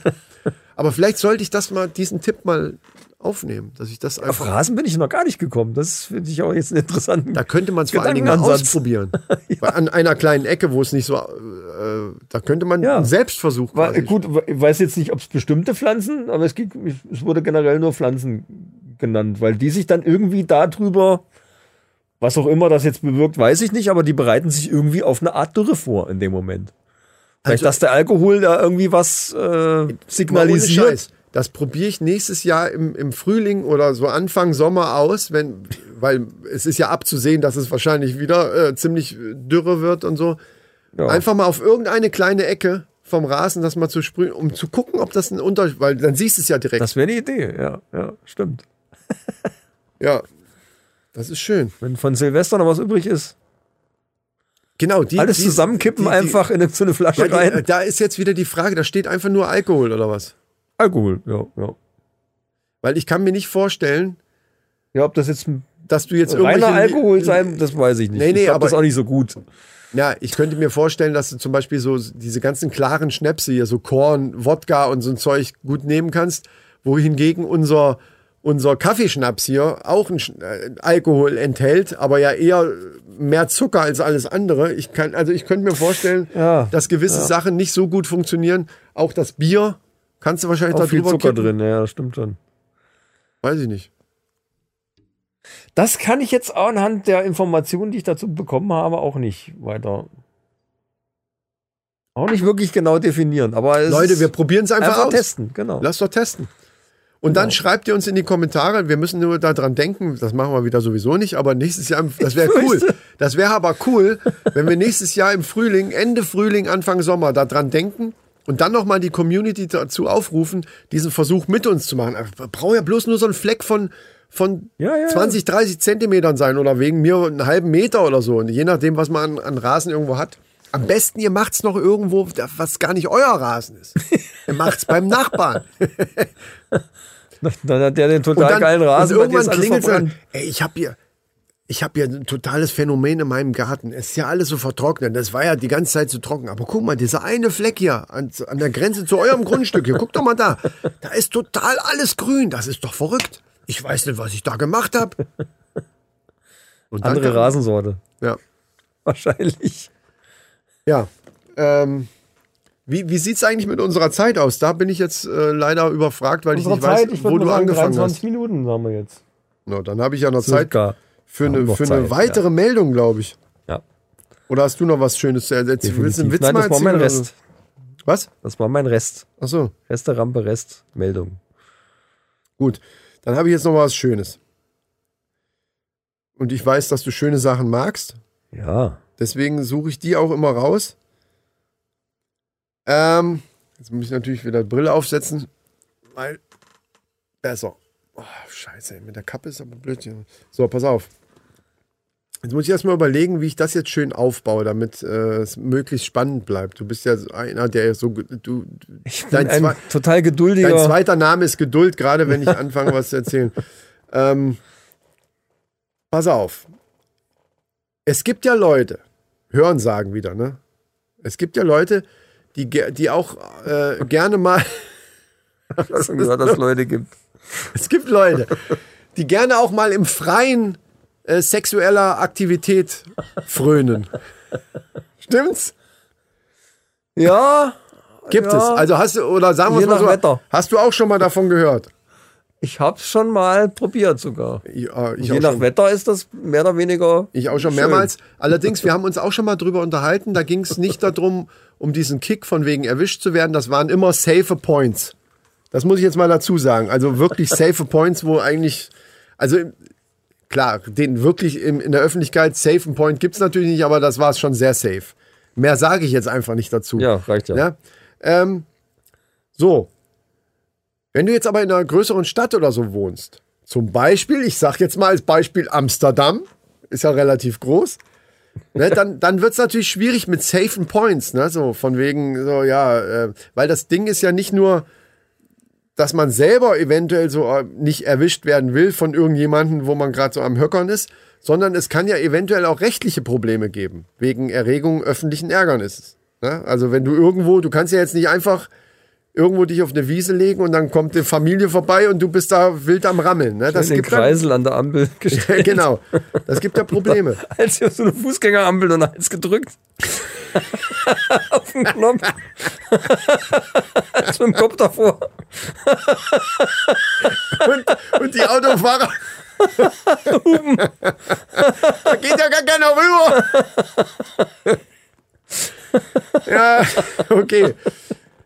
Aber vielleicht sollte ich das mal, diesen Tipp mal aufnehmen, dass ich das Auf einfach. Rasen bin ich noch gar nicht gekommen. Das finde ich auch jetzt einen interessanten. Da könnte man es vor allen Dingen ausprobieren. [LAUGHS] Weil An einer kleinen Ecke, wo es nicht so, äh, da könnte man Ja. einen Selbstversuch War, gut, ich weiß jetzt nicht, ob es bestimmte Pflanzen, aber es, gibt, es wurde generell nur Pflanzen genannt, weil die sich dann irgendwie darüber, was auch immer das jetzt bewirkt, weiß ich nicht, aber die bereiten sich irgendwie auf eine Art Dürre vor in dem Moment. Vielleicht, Also- dass der Alkohol da irgendwie was äh, signalisiert. Das probiere ich nächstes Jahr im, im Frühling oder so Anfang Sommer aus, wenn, weil es ist ja abzusehen, dass es wahrscheinlich wieder äh, ziemlich dürre wird und so. Ja. Einfach mal auf irgendeine kleine Ecke vom Rasen das mal zu sprühen, um zu gucken, ob das ein Unterschied, weil dann siehst du es ja direkt. Das wäre eine Idee, ja, ja, stimmt. ja, das ist schön. Wenn von Silvester noch was übrig ist, Genau, die alles die- zusammenkippen die- einfach in eine, so eine Flasche Ja, rein. da ist jetzt wieder die Frage, da steht einfach nur Alkohol oder was? Alkohol, ja, ja. Weil ich kann mir nicht vorstellen, Ja, ob das jetzt ein dass du jetzt reiner Alkohol sein, das weiß ich nicht. Nee, nee, ich aber- das ist auch nicht so gut. Ja, ich könnte mir vorstellen, dass du zum Beispiel so diese ganzen klaren Schnäpse hier, so Korn, Wodka und so ein Zeug gut nehmen kannst, wohingegen unser, unser Kaffeeschnaps hier auch Sch- äh, Alkohol enthält, aber ja eher mehr Zucker als alles andere. Ich kann, also ich könnte mir vorstellen, Ja, dass gewisse Sachen nicht so gut funktionieren. Auch das Bier kannst du wahrscheinlich Auch da viel Zucker kippen. drin, ja, das stimmt schon. Weiß ich nicht. Das kann ich jetzt auch anhand der Informationen, die ich dazu bekommen habe, auch nicht weiter. Auch nicht wirklich genau definieren. Aber Leute, wir probieren es einfach, einfach aus. testen, genau. Lass doch testen. Und dann schreibt ihr uns in die Kommentare, wir müssen nur daran denken, das machen wir wieder sowieso nicht, aber nächstes Jahr, das wäre [LAUGHS] cool. Das wäre aber cool, wenn wir nächstes Jahr im Frühling, Ende Frühling, Anfang Sommer daran denken und dann nochmal die Community dazu aufrufen, diesen Versuch mit uns zu machen. Wir brauchen ja bloß nur so einen Fleck von, von Ja, ja. 20, 30 Zentimetern sein oder wegen mir einen halben Meter oder so. Und je nachdem, was man an, an Rasen irgendwo hat. Am besten, ihr macht's noch irgendwo, was gar nicht euer Rasen ist. [LAUGHS] Ihr macht's beim Nachbarn. [LAUGHS] [LAUGHS] Dann hat der den total geilen Rasen. und irgendwann klingelt dann, ey, ich habe hier, ich habe hier ein totales Phänomen in meinem Garten. Es ist ja alles so vertrocknet. Das war ja die ganze Zeit so trocken. Aber guck mal, dieser eine Fleck hier an, an der Grenze zu eurem [LAUGHS] Grundstück hier, guck doch mal da. Da ist total alles grün. Das ist doch verrückt. Ich weiß nicht, was ich da gemacht habe. Und dann Andere kam- Rasensorte. Ja. [LAUGHS] Wahrscheinlich. Ja. Ähm, wie wie sieht es eigentlich mit unserer Zeit aus? Da bin ich jetzt äh, leider überfragt, weil Unsere ich nicht weiß, Zeit, ich wo du sagen, angefangen 23 hast. Minuten haben wir jetzt. No, dann habe ich ja noch Zeit Circa. für Haben eine, noch für eine Zeit, weitere Meldung, glaube ich. Ja. Oder hast du noch was Schönes zu erzählen? Willst du einen Definitiv. Witz Nein, mal das war mein Rest. so? Was? Das war mein Rest. Ach so, Reste, Rampe, Rest, Meldung. gut. Dann habe ich jetzt noch was Schönes. Und ich weiß, dass du schöne Sachen magst. Ja. Deswegen suche ich die auch immer raus. Ähm, jetzt muss ich natürlich wieder Brille aufsetzen, weil besser. Oh, scheiße, mit der Kappe ist aber blöd. So, pass auf. Jetzt muss ich erstmal überlegen, wie ich das jetzt schön aufbaue, damit äh, es möglichst spannend bleibt. Du bist ja einer, der so. Du, [LAUGHS] Ich bin dein, ein total geduldiger. dein zweiter Name ist Geduld, gerade wenn ich anfange, was zu erzählen. [LAUGHS] Ähm, pass auf. Es gibt ja Leute, hören sagen wieder, ne? Es gibt ja Leute, die, die auch äh, gerne mal. [LAUGHS] Hab schon gehört, dass es Leute gibt. Es gibt Leute, die gerne auch mal im Freien äh, sexueller Aktivität frönen. Stimmt's? Ja, Gibt ja. es. Also hast du, oder sagen wir mal so, Wetter. hast du auch schon mal davon gehört? Ich hab's schon mal probiert sogar. Ja, Je nach schon. Wetter ist das mehr oder weniger. Ich auch schon schön. mehrmals. Allerdings, [LAUGHS] wir haben uns auch schon mal drüber unterhalten. Da ging es nicht darum, um diesen Kick von wegen erwischt zu werden. Das waren immer safe Points. Das muss ich jetzt mal dazu sagen. Also wirklich [LAUGHS] safe Points, wo eigentlich, also klar, den wirklich im, in der Öffentlichkeit safe Point gibt's natürlich nicht, aber das war es schon sehr safe. Mehr sage ich jetzt einfach nicht dazu. Ja, reicht ja. Ja? Ähm, so. Wenn du jetzt aber in einer größeren Stadt oder so wohnst, zum Beispiel, ich sag jetzt mal als Beispiel Amsterdam, ist ja relativ groß, ne, dann, dann wird es natürlich schwierig mit safen Points, ne, so von wegen, so, ja, äh, weil das Ding ist ja nicht nur, dass man selber eventuell so äh, nicht erwischt werden will von irgendjemandem, wo man gerade so am Höckern ist, sondern es kann ja eventuell auch rechtliche Probleme geben, wegen Erregung öffentlichen Ärgernisses. Ne? Also wenn du irgendwo, du kannst ja jetzt nicht einfach irgendwo dich auf eine Wiese legen und dann kommt eine Familie vorbei und du bist da wild am Rammeln. Ne? Das den gibt dann, Kreisel an der Ampel [LAUGHS] gestellt. genau, das gibt ja Probleme. [LAUGHS] Als auf so eine Fußgängerampel und eins gedrückt. [LAUGHS] auf den Knopf. Als mit dem Kopf davor. Und, und die Autofahrer. da geht ja gar keiner rüber. ja, okay.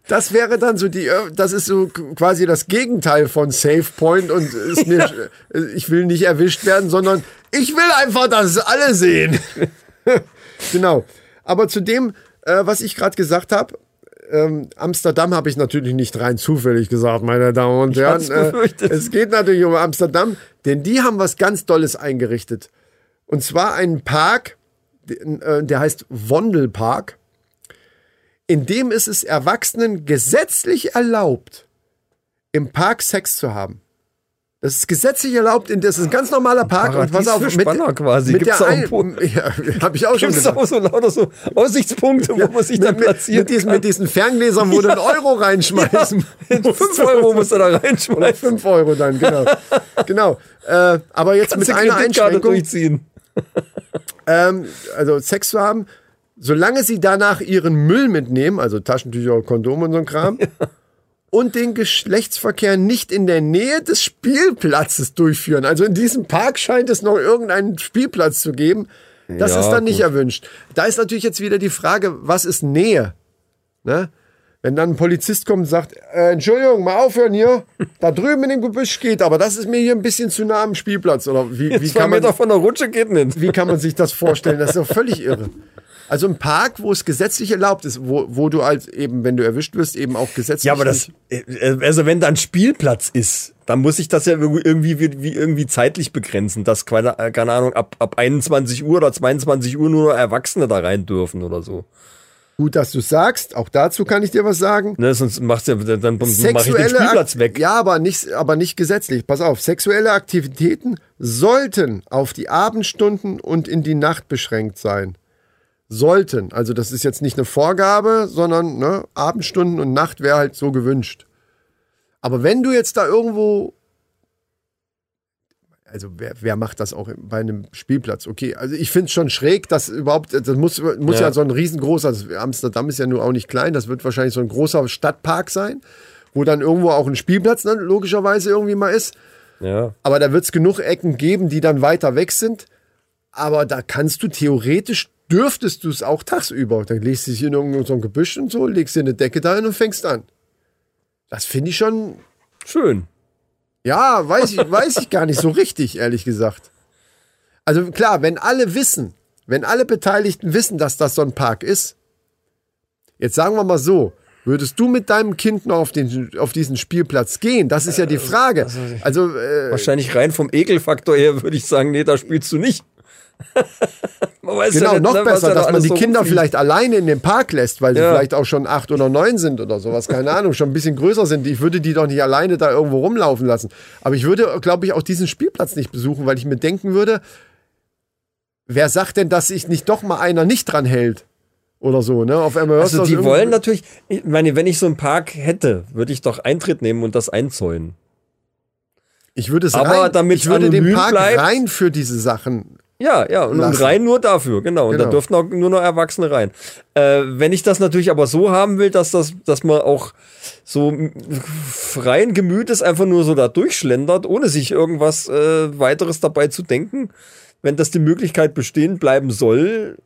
Das wäre dann so die, äh, das ist so quasi das Gegenteil von Safe Point und ist mir, [LAUGHS] ich will nicht erwischt werden, sondern ich will einfach, dass es alle sehen. [LAUGHS] genau. Aber zu dem, äh, was ich gerade gesagt habe, ähm, Amsterdam habe ich natürlich nicht rein zufällig gesagt, meine Damen und Herren. Äh, es geht natürlich um Amsterdam, denn die haben was ganz Tolles eingerichtet. Und zwar einen Park, äh, der heißt Wondelpark. In dem ist es Erwachsenen gesetzlich erlaubt, im Park Sex zu haben. Das ist gesetzlich erlaubt, das ist ein ganz normaler Park. und pass Paradies auf, für Spanner quasi. Mit Gibt's der ein, [LAUGHS] ja, habe ich auch schon Gibt es gesagt. auch so lauter so Aussichtspunkte, wo man sich dann mit, platzieren mit, diesen, mit diesen Ferngläsern, wo du einen Euro reinschmeißen musst. 5 Euro musst du da Oder reinschmeißen. 5 Euro dann, genau. genau. Äh, aber jetzt Kannst mit einer Einschränkung, durchziehen. ähm, also Sex zu haben, solange sie danach ihren Müll mitnehmen, also Taschentücher, Kondome und so ein Kram, [LAUGHS] und den Geschlechtsverkehr nicht in der Nähe des Spielplatzes durchführen. Also in diesem Park scheint es noch irgendeinen Spielplatz zu geben. Das Ja, ist dann nicht gut. erwünscht. Da ist natürlich jetzt wieder die Frage, was ist Nähe? Ne? Wenn dann ein Polizist kommt und sagt, äh, Entschuldigung, mal aufhören hier, [LAUGHS] da drüben in dem Gebüsch geht, aber das ist mir hier ein bisschen zu nah am Spielplatz. Oder wie, wie, kann man, Meter von der Rutsche geht nicht. wie kann man sich das vorstellen? Das ist doch völlig irre. [LAUGHS] Also ein Park, wo es gesetzlich erlaubt ist, wo, wo du als eben, wenn du erwischt wirst, eben auch gesetzlich. Ja, aber das, äh, also wenn da ein Spielplatz ist, dann muss ich das ja irgendwie, wie, wie irgendwie zeitlich begrenzen, dass, keine, äh, keine Ahnung, ab, ab 21 Uhr oder 22 Uhr nur Erwachsene da rein dürfen oder so. Gut, dass du sagst. Auch dazu kann ich dir was sagen. Ne, sonst machst du, dann mache ich den Sexuelle Spielplatz Ak- weg. Ja, aber nicht, aber nicht gesetzlich. Pass auf. Sexuelle Aktivitäten sollten auf die Abendstunden und in die Nacht beschränkt sein. Sollten. Also das ist jetzt nicht eine Vorgabe, sondern ne, Abendstunden und Nacht wäre halt so gewünscht. Aber wenn du jetzt da irgendwo also wer, wer macht das auch bei einem Spielplatz? Okay, also ich finde es schon schräg, dass überhaupt, das muss, muss ja. Ja. so ein riesengroßer, Amsterdam ist ja nur auch nicht klein, das wird wahrscheinlich so ein großer Stadtpark sein, wo dann irgendwo auch ein Spielplatz dann logischerweise irgendwie mal ist. Ja. Aber da wird es genug Ecken geben, die dann weiter weg sind. Aber da kannst du theoretisch, dürftest du es auch tagsüber. Dann legst du dich in irgendein so ein Gebüsch und so, legst dir eine Decke da hin und fängst an. Das finde ich schon Schön. ja, weiß ich, weiß ich gar nicht so richtig, ehrlich gesagt. Also klar, wenn alle wissen, wenn alle Beteiligten wissen, dass das so ein Park ist, jetzt sagen wir mal so, würdest du mit deinem Kind noch auf, den, auf diesen Spielplatz gehen? Das ist ja die Frage. Also, äh, Wahrscheinlich rein vom Ekelfaktor her würde ich sagen, nee, da spielst du nicht. Ja genau, nicht, noch ne, besser, da dass man die so Kinder rumfliegt. vielleicht alleine in den Park lässt, weil sie Ja. vielleicht auch schon acht oder neun sind oder sowas, keine Ahnung, schon ein bisschen größer sind. Ich würde die doch nicht alleine da irgendwo rumlaufen lassen. Aber ich würde, glaube ich, auch diesen Spielplatz nicht besuchen, weil ich mir denken würde, wer sagt denn, dass sich nicht doch mal einer nicht dran hält? Oder so, ne? Auf einmal hörst Also die wollen natürlich, ich meine, wenn ich so einen Park hätte, würde ich doch Eintritt nehmen und das einzäunen. Ich würde es Aber rein, damit ich würde den Park bleibt- rein für diese Sachen Ja, ja, und, und rein nur dafür, genau. Und da Genau. dürfen auch nur noch Erwachsene rein. Äh, wenn ich das natürlich aber so haben will, dass das, dass man auch so freien Gemütes einfach nur so da durchschlendert, ohne sich irgendwas äh, weiteres dabei zu denken, wenn das die Möglichkeit bestehen bleiben soll,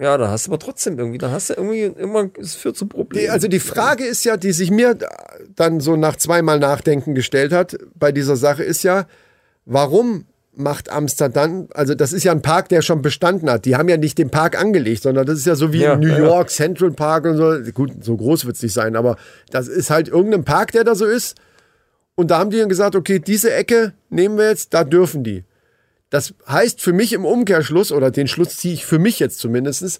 ja, da hast du aber trotzdem irgendwie, da hast du irgendwie immer, es führt zu Problemen. Also die Frage ist ja, die sich mir dann so nach zweimal Nachdenken gestellt hat bei dieser Sache, ist ja, warum macht Amsterdam, also das ist ja ein Park, der schon bestanden hat. Die haben ja nicht den Park angelegt, sondern das ist ja so wie Ja, in New ja, York, Central Park und so. Gut, so groß wird es nicht sein, aber das ist halt irgendein Park, der da so ist. Und da haben die dann gesagt, okay, diese Ecke nehmen wir jetzt, da dürfen die. Das heißt für mich im Umkehrschluss, oder den Schluss ziehe ich für mich jetzt zumindestens,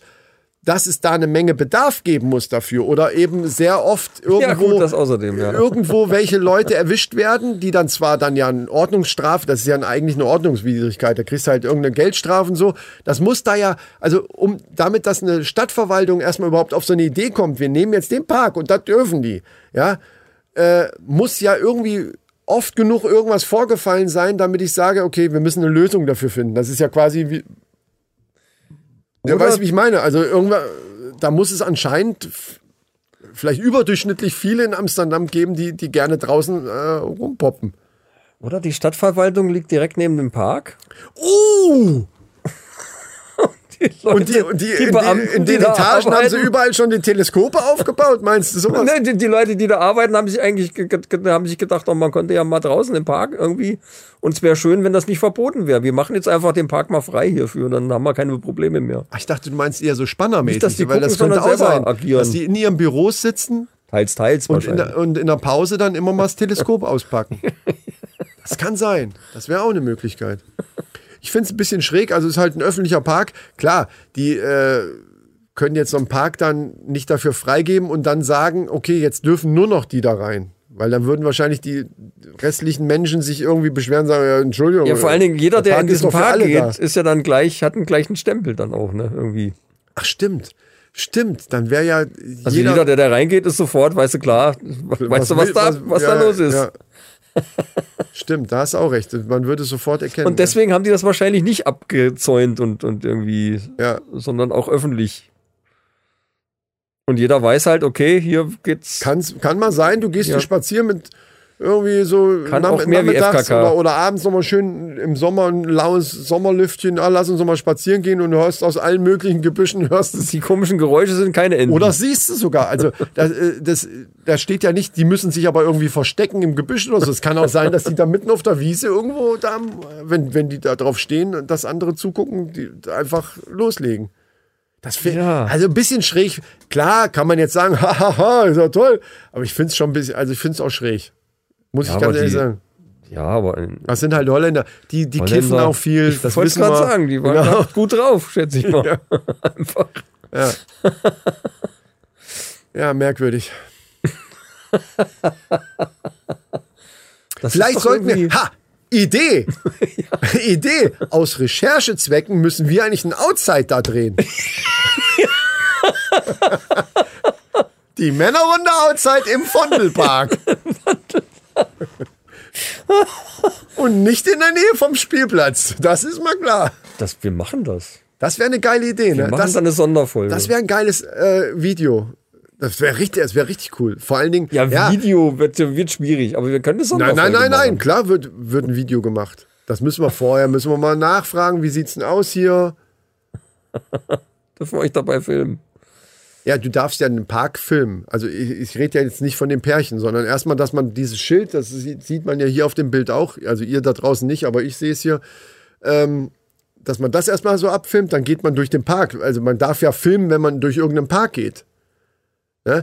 dass es da eine Menge Bedarf geben muss dafür oder eben sehr oft irgendwo, Ja, außerdem, ja. irgendwo welche Leute erwischt werden, die dann zwar dann ja eine Ordnungsstrafe, das ist ja eigentlich eine Ordnungswidrigkeit, da kriegst du halt irgendeine Geldstrafe und so. Das muss da ja, also um damit, dass eine Stadtverwaltung erstmal überhaupt auf so eine Idee kommt, wir nehmen jetzt den Park und das dürfen die, ja, äh, muss ja irgendwie oft genug irgendwas vorgefallen sein, damit ich sage, okay, wir müssen eine Lösung dafür finden. Das ist ja quasi wie. Ja, Oder- weißt du, wie ich meine? Also irgendwann, da muss es anscheinend vielleicht überdurchschnittlich viele in Amsterdam geben, die, die gerne draußen äh, rumpoppen. Oder die Stadtverwaltung liegt direkt neben dem Park. Uh! Die [LAUGHS] Leute, Und die, und die, in, Beamten, den, in den die da Etagen haben sie arbeiten- überall schon die Teleskope aufgebaut, meinst du sowas? [LAUGHS] Ne, die, die Leute, die da arbeiten, haben sich eigentlich ge- ge- haben sich gedacht, oh, man könnte ja mal draußen im Park irgendwie. Und es wäre schön, wenn das nicht verboten wäre. Wir machen jetzt einfach den Park mal frei hierfür, dann haben wir keine Probleme mehr. Ach, Ich dachte, du meinst eher so spannermäßig, Nicht, dass die weil das gucken, könnte auch sein, agieren. dass die in ihren Büros sitzen Teils, teils und in, der, und in der Pause dann immer mal das [LAUGHS] Teleskop auspacken. Das kann sein. Das wäre auch eine Möglichkeit. Ich finde es ein bisschen schräg. Also es ist halt ein öffentlicher Park. Klar, die äh, können jetzt so einen Park dann nicht dafür freigeben und dann sagen, okay, jetzt dürfen nur noch die da rein. Weil dann würden wahrscheinlich die restlichen Menschen sich irgendwie beschweren und sagen, ja, Entschuldigung. ja, vor allen Dingen jeder, der in ist diesen Park geht, da. ist ja dann gleich, hat einen gleichen Stempel dann auch, ne, irgendwie. Ach, stimmt. Stimmt. Dann wäre ja Also jeder, der da reingeht, ist sofort, weißt du, klar, weißt du, was, will- da, was ja, da los ist. ja. Stimmt, da hast du auch recht. Man würde es sofort erkennen. Und deswegen haben die das wahrscheinlich nicht abgezäunt und, und irgendwie, Ja. sondern auch öffentlich. Und jeder weiß halt, okay, hier geht's. Kann's, kann mal sein, du gehst Ja. hier spazieren mit irgendwie so Kann auch mehr wie FKK. oder, oder abends nochmal schön im Sommer ein laues Sommerlüftchen, ah, lass uns nochmal spazieren gehen und du hörst aus allen möglichen Gebüschen, [LAUGHS] hörst es. die komischen Geräusche sind keine Enden. Oder siehst du sogar. Also das, äh, das, da steht ja nicht, die müssen sich aber irgendwie verstecken im Gebüsch oder so. Es kann auch sein, dass die da mitten auf der Wiese irgendwo da, wenn, wenn die da drauf stehen und das andere zugucken, die einfach loslegen. Das Ja. Also ein bisschen schräg. Klar, kann man jetzt sagen, [LAUGHS] hahaha, ist ja toll. Aber ich finde es schon ein bisschen, also ich finde es auch schräg. Muss Ja, ich ganz ehrlich die- sagen. ja, aber Das sind halt Holländer. Die, die Holländer- kiffen auch viel. Ich das wollte wissen gerade sagen, die waren Genau. gut drauf, schätze ich mal. [LAUGHS] Einfach. Ja. ja, merkwürdig. [LAUGHS] Das Vielleicht sollten wir. Ha! Idee! [LAUGHS] Idee! Aus Recherchezwecken müssen wir eigentlich einen Outside da drehen. Die Männerrunde Outside im Vondelpark. Und nicht in der Nähe vom Spielplatz. Das ist mal klar. Das, wir machen das. Das wäre eine geile Idee. Wir Ne? machen Das, eine Sonderfolge. das wäre ein geiles äh, Video. Das wäre richtig, das wäre richtig cool. Vor allen Dingen. ja, Video wird, wird schwierig, aber wir können Nein, Sonderfolge nein, nein, nein. machen. Klar wird, wird ein Video gemacht. Das müssen wir vorher, müssen wir mal nachfragen. Wie sieht's denn aus hier? [LAUGHS] Dürfen wir euch dabei filmen. Ja, du darfst ja einen Park filmen. Also ich, ich rede ja jetzt nicht von dem Pärchen, sondern erstmal, dass man dieses Schild, das sieht, man ja hier auf dem Bild auch, also ihr da draußen nicht, aber ich sehe es hier, ähm, dass man das erstmal so abfilmt, dann geht man durch den Park. Also man darf ja filmen, wenn man durch irgendeinen Park geht.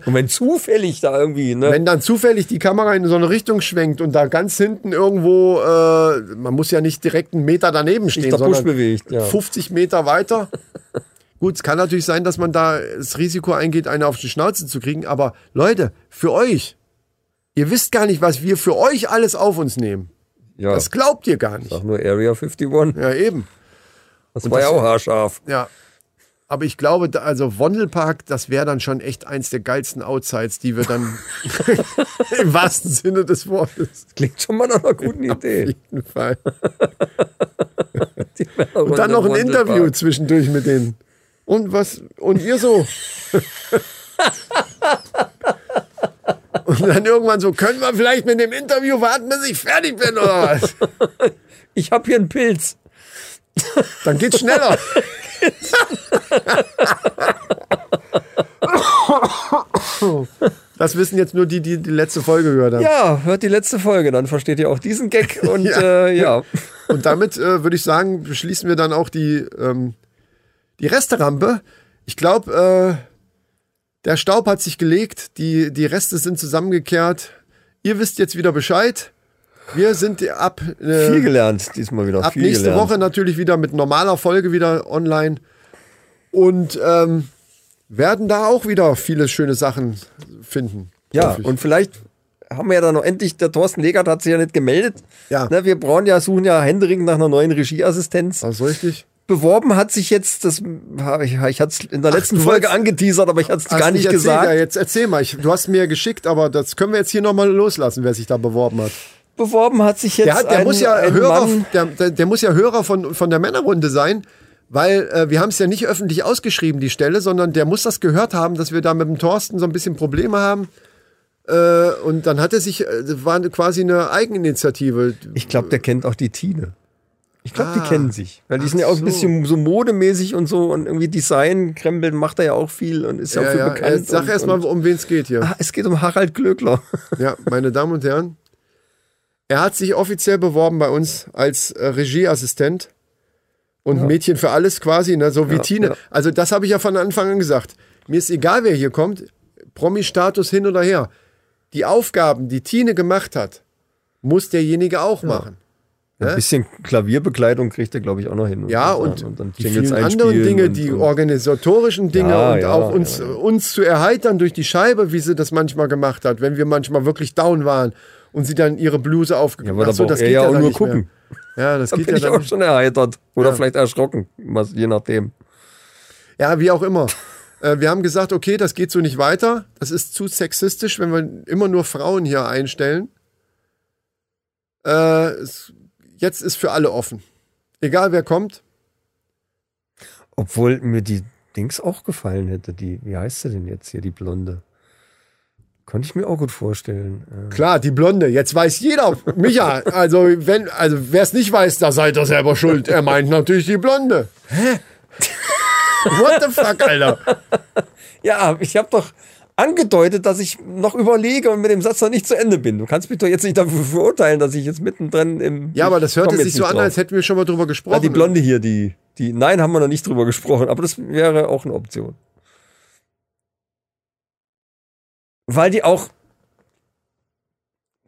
Und wenn zufällig da irgendwie, ne? Wenn dann zufällig die Kamera in so eine Richtung schwenkt und da ganz hinten irgendwo, äh, man muss ja nicht direkt einen Meter daneben stehen, sondern bewegt, ja. 50 Meter weiter. Gut, es kann natürlich sein, dass man da das Risiko eingeht, eine auf die Schnauze zu kriegen, aber Leute, für euch, ihr wisst gar nicht, was wir für euch alles auf uns nehmen. ja, Das glaubt ihr gar nicht. sag nur Area 51. Ja, eben. Das war ja auch haarscharf. Ja. Aber ich glaube, also Wondelpark, das wäre dann schon echt eins der geilsten Outsides, die wir dann [LAUGHS] [LAUGHS] im wahrsten Sinne des Wortes Klingt schon mal nach einer guten auf Idee. jeden Fall. [LAUGHS] Und dann noch ein. Interview zwischendurch mit denen. Und was? Und ihr so? Und dann irgendwann so, können wir vielleicht mit dem Interview warten, bis ich fertig bin oder was? Ich habe hier einen Pilz. Dann geht's schneller. Das wissen jetzt nur die, die die letzte Folge gehört haben. Ja, hört die letzte Folge, dann versteht ihr auch diesen Gag. Und [LAUGHS] Ja. äh, ja. Und damit äh, würde ich sagen, beschließen wir dann auch die, ähm, die Resterampe. Ich glaube, äh, der Staub hat sich gelegt, die, die Reste sind zusammengekehrt. Ihr wisst jetzt wieder Bescheid. Wir sind ab, äh, viel gelernt diesmal wieder. ab nächste gelernt. Woche natürlich wieder mit normaler Folge wieder online. Und ähm, werden da auch wieder viele schöne Sachen finden. Ja, und vielleicht haben wir ja dann noch endlich, der Thorsten Legert hat sich ja nicht gemeldet. Ja. Ne, wir brauchen ja, suchen ja händeringend nach einer neuen Regieassistenz. Das ist richtig. Beworben hat sich jetzt, das habe ich, ich hatte es in der letzten du Folge wolltest- angeteasert, aber ich hatte es Hast gar nicht erzählt. gesagt. Ja, jetzt erzähl mal. Ich, du hast mir geschickt, aber das können wir jetzt hier nochmal loslassen, wer sich da beworben hat. Beworben hat sich jetzt Der, hat, der ein, muss ja ein Hörer, Mann, der, der, der muss ja Hörer von, von der Männerrunde sein, weil äh, wir haben es ja nicht öffentlich ausgeschrieben, die Stelle, sondern der muss das gehört haben, dass wir da mit dem Thorsten so ein bisschen Probleme haben. Äh, und dann hat er sich, äh, das war quasi eine Eigeninitiative. ich glaube, der kennt auch die Tine. Ich glaube, Ah. die kennen sich. Weil die sind ja auch so. ein bisschen so modemäßig und so und irgendwie Design, Krempel macht er ja auch viel und ist ja, auch ja, für ja, bekannt. sag und, erst mal, und- um wen es geht hier. Ah, es geht um Harald Glöckler. Ja, meine Damen und Herren. Er hat sich offiziell beworben bei uns als äh, Regieassistent und Mädchen für alles quasi, ne, so wie Ja, Tine. ja. Also das habe ich ja von Anfang an gesagt. Mir ist egal, wer hier kommt, Promi-Status hin oder her. Die Aufgaben, die Tine gemacht hat, muss derjenige auch machen. Ein bisschen Klavierbegleitung kriegt er, glaube ich, auch noch hin. Ja, und, dann die Jingles vielen anderen Dinge, und, die und, organisatorischen Dinge Ja, und ja, auch uns, ja, ja. uns zu erheitern durch die Scheibe, wie sie das manchmal gemacht hat, wenn wir manchmal wirklich down waren und sie dann ihre Bluse Ja, aufgegeben aber da braucht er ja auch nur gucken. Ja, das [LAUGHS] Da geht bin ja ich auch schon erheitert. Oder vielleicht erschrocken, je nachdem. Ja, wie auch immer. Äh, wir haben gesagt, okay, das geht so nicht weiter. Das ist zu sexistisch, wenn wir immer nur Frauen hier einstellen. Äh, es, jetzt ist für alle offen. Egal wer kommt. Obwohl mir die Dings auch gefallen hätte. Die, wie heißt sie denn jetzt hier, die Blonde? Konnte ich mir auch gut vorstellen. Äh, Klar, die Blonde. Jetzt weiß jeder. Micha, also wenn, also wer es nicht weiß, da seid ihr selber schuld. Er meint natürlich die Blonde. Hä? What the fuck, Alter? [LAUGHS] Ja, ich habe doch angedeutet, dass ich noch überlege und mit dem Satz noch nicht zu Ende bin. Du kannst mich doch jetzt nicht dafür verurteilen, dass ich jetzt mittendrin im. Ja, aber das hört sich so an, drauf. als hätten wir schon mal drüber gesprochen. Ah, die Blonde hier, die, die. Nein, haben wir noch nicht drüber gesprochen, aber das wäre auch eine Option. Weil die auch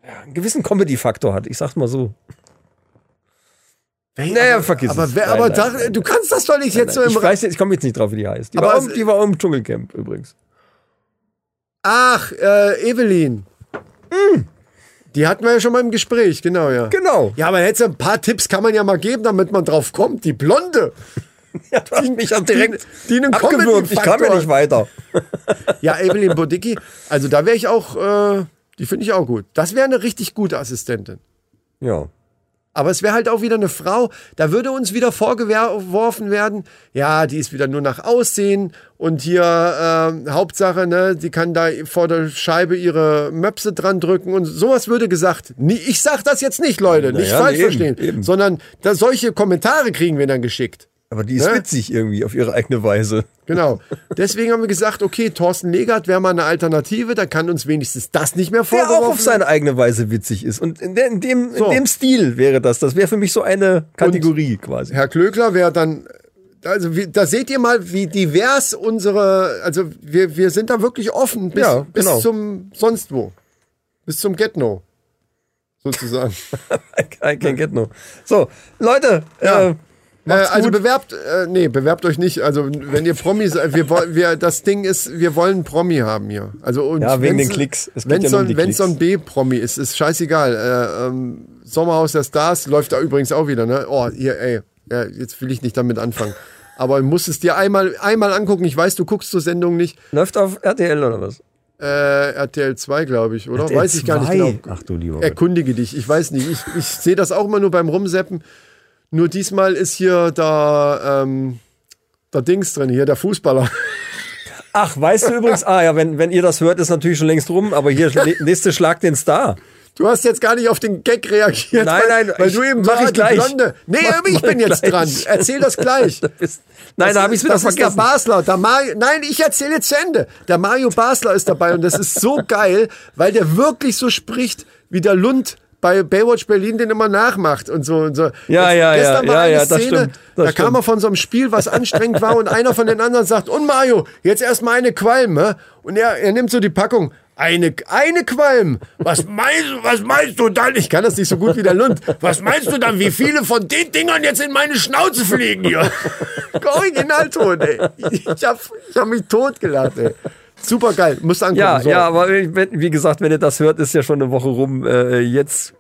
ja, einen gewissen Comedy-Faktor hat, ich sag's mal so. Hey, Naja, aber, vergiss aber es. Wer, Nein, aber nein, da, nein. du kannst das doch nicht jetzt so im ich weiß jetzt, ich komme jetzt nicht drauf, wie die heißt. Die, war, um, die war im Dschungelcamp übrigens. Ach, äh, Evelyn. Die hatten wir ja schon mal im Gespräch, genau, ja. Genau. Ja, aber jetzt ein paar Tipps kann man ja mal geben, damit man drauf kommt. Die Blonde. [LAUGHS] Ja, du hast mich ja direkt die einen abgewürgt. Ich kam ja nicht weiter. [LAUGHS] Ja, Evelyn Bodicki, also da wäre ich auch, äh, die finde ich auch gut. Das wäre eine richtig gute Assistentin. Ja. Aber es wäre halt auch wieder eine Frau, da würde uns wieder vorgeworfen werden, ja, die ist wieder nur nach Aussehen und hier äh, Hauptsache, ne, die kann da vor der Scheibe ihre Möpse dran drücken und sowas würde gesagt. Ich sag das jetzt nicht, Leute, nicht Naja, falsch eben, verstehen, eben. sondern da solche Kommentare kriegen wir dann geschickt. Aber die ist Ne? witzig irgendwie auf ihre eigene Weise. Genau. [LAUGHS] Deswegen haben wir gesagt, okay, Thorsten Legert wäre mal eine Alternative, dann kann uns wenigstens das nicht mehr Der vorgeworfen auch auf seine eigene Weise witzig ist. Und in, der, in, dem, So. in dem Stil wäre das. Das wäre für mich so eine Kategorie quasi. Herr Klöckler wäre dann, also wie, da seht ihr mal, wie divers unsere, also wir, wir sind da wirklich offen bis, Ja, genau. bis zum sonst wo. Bis zum Get-No. Sozusagen. I can't get no. So, Leute, Ja. äh, äh, also gut. bewerbt, äh, nee, bewerbt euch nicht. Also wenn ihr Promi seid, wir, woll- wir, das Ding ist, wir wollen einen Promi haben hier. Also und Ja, wegen den Klicks. Es Wenn ja es so, um wenn's so ein. B-Promi ist, ist scheißegal. Äh, ähm, Sommerhaus der Stars läuft da übrigens auch wieder, ne? Oh, hier, ey, ja, jetzt will ich nicht damit anfangen. Aber du musst es dir einmal, einmal angucken. Ich weiß, du guckst zur Sendung nicht. läuft auf RTL oder was? Äh, RTL 2, glaube ich, oder? RTL weiß ich gar nicht 2? genau. Ach du lieber. Erkundige dich. Ich weiß nicht. Ich, ich sehe das auch immer nur beim Rumseppen. Nur diesmal ist hier der, ähm, der Dings drin, hier der Fußballer. [LAUGHS] Ach, weißt du übrigens, ah ja, wenn, wenn ihr das hört, ist natürlich schon längst rum, aber hier, [LAUGHS] nächste Schlag den Star. Du hast jetzt gar nicht auf den Gag reagiert. Nein, weil, nein, weil ich- du eben mach so ich gleich. Blonde. Nee, Mach- ich bin jetzt gleich. dran. Erzähl das gleich. [LAUGHS] Da bist- Nein, Das da habe ist- ich wieder das ist vergessen. der Basler. Der Mario, nein, ich erzähle jetzt zu Ende. Der Mario Basler ist dabei und das ist so geil, weil der wirklich so spricht, wie der Lund bei Baywatch Berlin den immer nachmacht und so und so. Ja, ja, Gestern ja, war ja, eine ja, Szene, stimmt, da kam stimmt. er von so einem Spiel, was anstrengend war und einer von den anderen sagt, und Mario, jetzt erstmal eine Qualm? Und er, er nimmt so die Packung. Eine, eine Qualm. Was meinst, du- was meinst du dann? Ich kann das nicht so gut wie der Lund. Was meinst du dann, wie viele von den Dingern jetzt in meine Schnauze fliegen hier? [LAUGHS] Originalton, ey. Ich hab, ich hab mich totgelacht, ey. Super geil. Musst angucken. Ja, so. ja, aber wie gesagt, wenn ihr das hört, ist ja schon eine Woche rum. Äh, jetzt,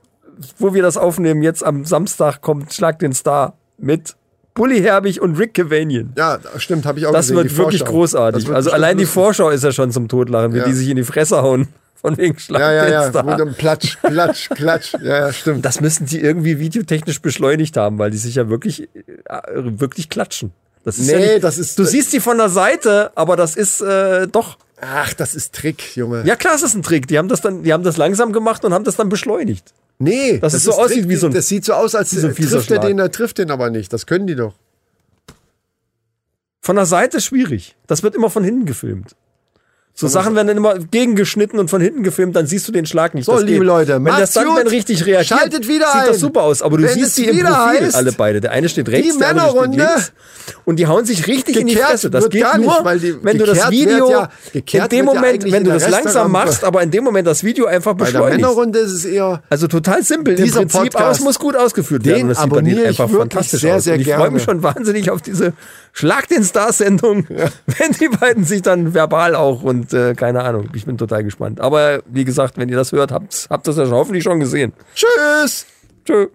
wo wir das aufnehmen, jetzt am Samstag kommt Schlag den Star mit Bully Herbig und Rick Cavanian. Ja, stimmt, habe ich auch Das gesehen. wird wirklich großartig. Wird Also allein die. Vorschau ist ja schon zum Totlachen, wie Ja. die sich in die Fresse hauen. [LAUGHS] Von wegen Schlag Ja, ja, den ja. Star. Mit einem Platsch, Platsch, Klatsch. Ja, ja, stimmt. Das müssen die irgendwie videotechnisch beschleunigt haben, weil die sich ja wirklich, äh, wirklich klatschen. Das ist Nee, ja nicht, das ist- Du siehst die von der Seite, aber das ist äh, doch. Ach, das ist Trick, Junge. Ja klar, es ist ein Trick. Die haben das dann, die haben das langsam gemacht und haben das dann beschleunigt. Nee, Dass es so aussieht wie so ein- Das sieht so aus, als so trifft er den, er trifft den aber nicht. Das können die doch. Von der Seite schwierig. Das wird immer von hinten gefilmt. So Sachen werden dann immer gegengeschnitten und von hinten gefilmt, dann siehst du den Schlag nicht. So, Das liebe geht. Leute, wenn gut. dann richtig reagiert, Schaltet wieder sieht ein. das super aus. Aber du Wenn siehst die im wieder Profil heißt, alle beide. Der eine steht rechts, die der andere steht Männerrunde links. Und die hauen sich richtig in die Fresse. Das geht gar nicht, nur, weil die- wenn du das Video, ja- in dem ja Moment, eigentlich wenn du der das langsam machst, aber in dem Moment das Video einfach Bei der beschleunigst. Männerrunde ist es eher. Also total simpel im Prinzip, es muss gut ausgeführt werden. das sieht bei denen einfach fantastisch sehr, aus. sehr ich freue mich schon wahnsinnig auf diese Schlag den Stars-Sendung, [LAUGHS] wenn die beiden sich dann verbal auch und äh, keine Ahnung. Ich bin total gespannt. Aber wie gesagt, wenn ihr das hört, habt, habt ihr das ja hoffentlich schon gesehen. Tschüss! Tschö.